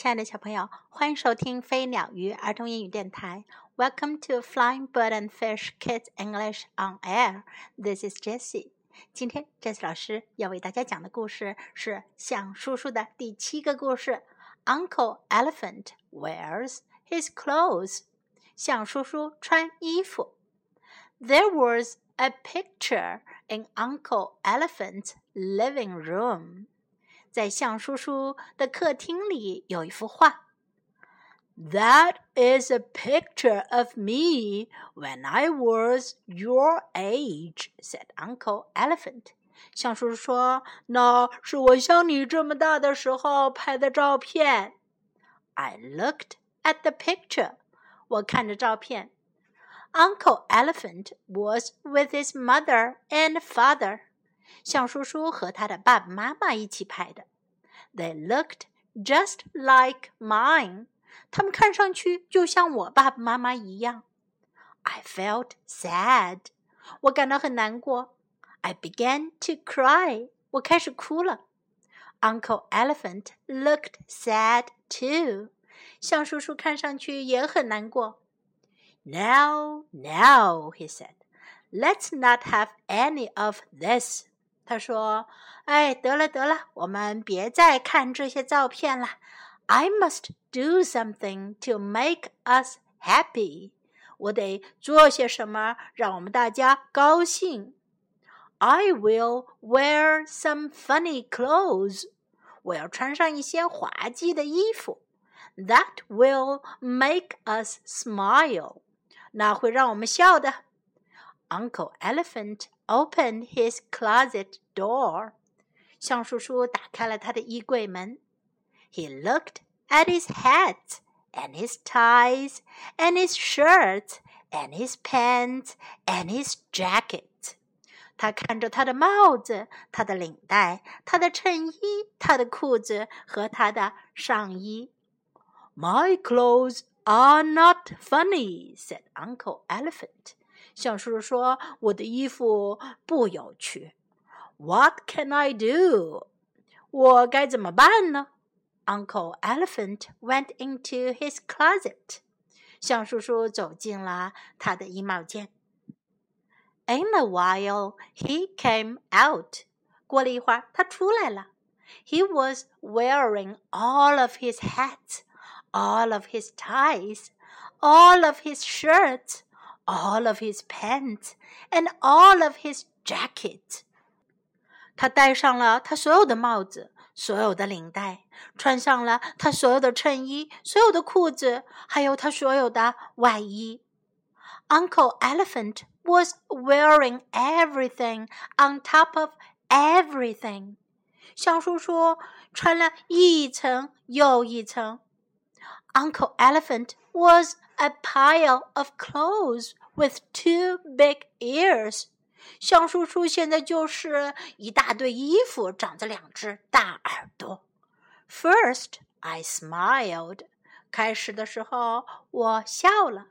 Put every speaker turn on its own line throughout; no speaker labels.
亲爱的小朋友，欢迎收听飞鸟鱼儿童英语电台。Welcome to Flying Bird and Fish Kids English on Air. This is Jessie. 今天 Jessie 老师要为大家讲的故事是象叔叔的第七个故事。Uncle Elephant wears his clothes. 象叔叔穿衣服。There was a picture in Uncle Elephant's living room. 在象叔叔的客厅里有一幅画。That is a picture of me when I was your age," said Uncle Elephant. 象叔叔说：“那是我像你这么大的时候拍的照片。” I looked at the picture. 我看着照片。Uncle Elephant was with his mother and father. 象叔叔和他的爸爸妈妈一起拍的。 They looked just like mine. 他们看上去就像我爸爸妈妈一样。I felt sad. 我感到很难过。I began to cry. 我开始哭了。Uncle Elephant looked sad too. 象叔叔看上去也很难过。Now, now, he said, let's not have any of this. 他说：“哎，得了得了，我们别再看这些照片了。I must do something to make us happy。我得做些什么让我们大家高兴。I will wear some funny clothes。我要穿上一些滑稽的衣服。That will make us smile。那会让我们笑的。Uncle Elephant opened his closet door. 象叔叔打开了他的衣柜门。He looked at his hat and his ties and his shirt and his pants and his jacket. 他看着他的帽子、他的领带、他的衬衣、他的裤子和他的上衣。My clothes are not funny," said Uncle Elephant. 象叔叔说：“我的衣服不有趣。” What can I do？我该怎么办呢？Uncle Elephant went into his closet。象叔叔走进了他的衣帽间。In a while, he came out。过了一会儿，他出来了。He was wearing all of his hats, all of his ties, all of his shirts, all of his pants and all of his jacket. jacket。他戴上了他所有的帽子、所有的领带，穿上了他所有的衬衣、所有的裤子，还有他所有的外衣。Uncle Elephant was wearing everything on top of everything. everything。象叔叔穿了一层又一层。Uncle Elephant was a pile of clothes with two big ears. ears。象叔叔现在就是一大堆衣服，长着两只大耳朵。First, I smiled. 开始的时候我笑了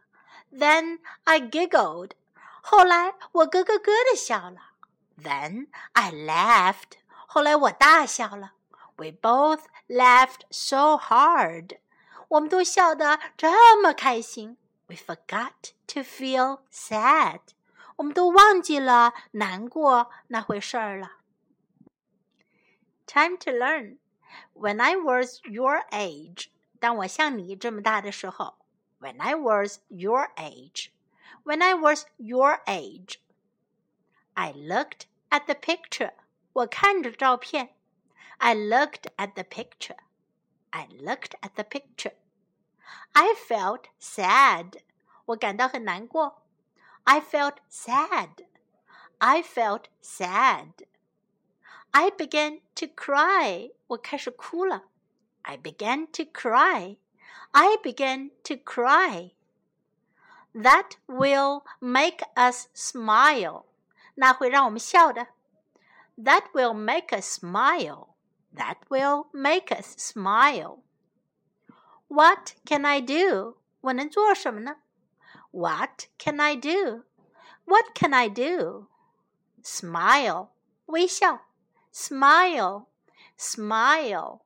，Then I giggled. 后来我咯咯咯的笑了，Then I laughed. 后来我大笑了。We both laughed so hard. 我们都笑得这么开心。We forgot to feel sad. 我们都忘记了难过那回事儿了。Time to learn. When I was your age，当我像你这么大的时候。When I was your age. When I was your age. I looked at the picture. 我看着照片。I looked at the picture. I looked at the picture. I felt sad. 我感到很难过。I felt sad. I felt sad. I began to cry. 我开始哭了。I began to cry. I began to cry. That will make us smile. 那会让我们笑的。That will make us smile. That will make us smile. What can I do? 我能做什么呢？what can I do? What can I do? Smile, 微笑. Smile, smile.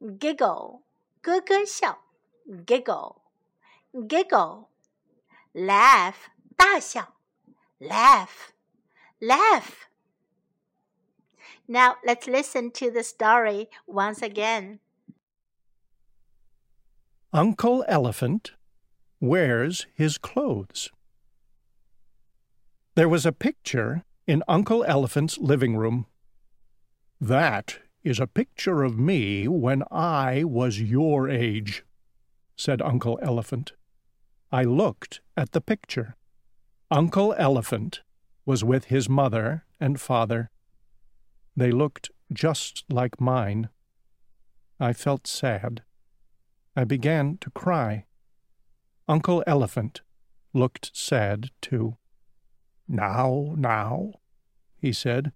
Giggle, 咯咯笑，giggle，giggle，laugh，大笑，laugh，laugh。Now let's listen to the story once again.
Uncle Elephant wears his clothes. There was a picture in Uncle Elephant's living room. That is a picture of me when I was your age, said Uncle Elephant. I looked at the picture. Uncle Elephant was with his mother and father. They looked just like mine. I felt sad. I began to cry. Uncle Elephant looked sad too. Now, now, he said,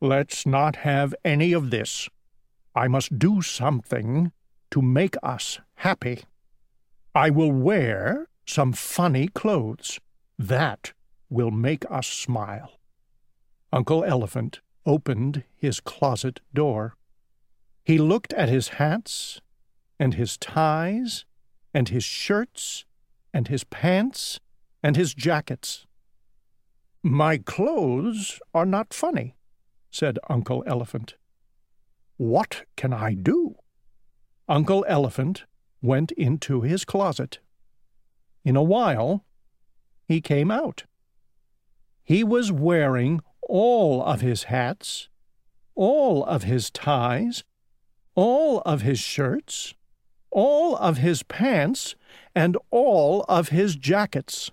let's not have any of this. I must do something to make us happy. I will wear some funny clothes. That will make us smile. Uncle Elephant opened his closet door. He looked at his hats, and his ties, and his shirts, and his pants, and his jackets. My clothes are not funny, said Uncle Elephant. What can I do? Uncle Elephant went into his closet. In a while, he came out. He was wearing all of his hats, all of his ties, all of his shirts, all of his pants, and all of his jackets.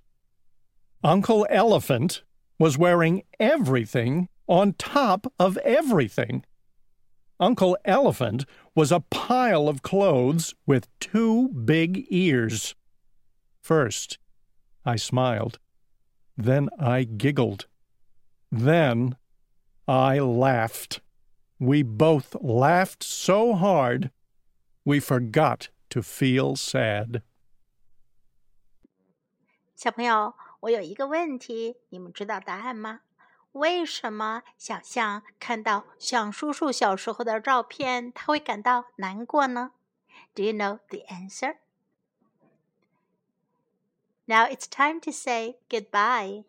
Uncle Elephant was wearing everything on top of everything. Uncle Elephant was a pile of clothes with two big ears. First, I smiled. Then I giggled. Then I laughed. We both laughed so hard we forgot to feel sad.
小朋友，我有一个问题，你们知道答案吗？为什么小象看到象叔叔小时候的照片，他会感到难过呢？Do you know the answer? Now it's time to say goodbye.